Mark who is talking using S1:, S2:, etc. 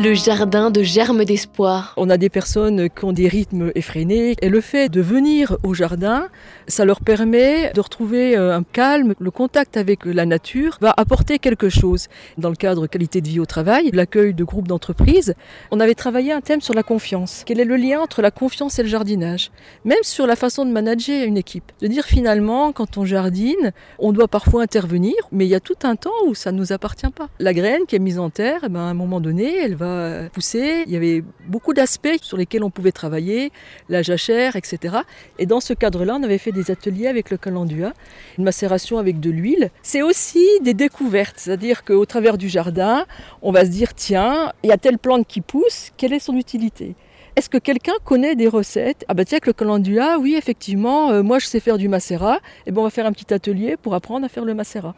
S1: Le jardin de germes d'espoir.
S2: On a des personnes qui ont des rythmes effrénés et le fait de venir au jardin, ça leur permet de retrouver euh, un calme. Le contact avec la nature va apporter quelque chose. Dans le cadre qualité de vie au travail, l'accueil de groupes d'entreprises, on avait travaillé un thème sur la confiance. Quel est le lien entre la confiance et le jardinage? Même sur la façon de manager une équipe. De dire finalement, quand on jardine, on doit parfois intervenir, mais il y a tout un temps où ça ne nous appartient pas. La graine qui est mise en terre, eh ben, à un moment donné, elle va pousser. Il y avait beaucoup d'aspects sur lesquels on pouvait travailler, la jachère, etc. Et dans ce cadre-là, on avait fait des ateliers avec le calendua, une macération avec de l'huile. C'est aussi des découvertes, c'est-à-dire qu'au travers du jardin, on va se dire tiens, il y a telle plante qui pousse, quelle est son utilité? Est-ce que quelqu'un connaît des recettes? Ah bah tiens, avec le calendula, oui, effectivement, euh, moi je sais faire du macérat, et eh ben on va faire un petit atelier pour apprendre à faire le macérat.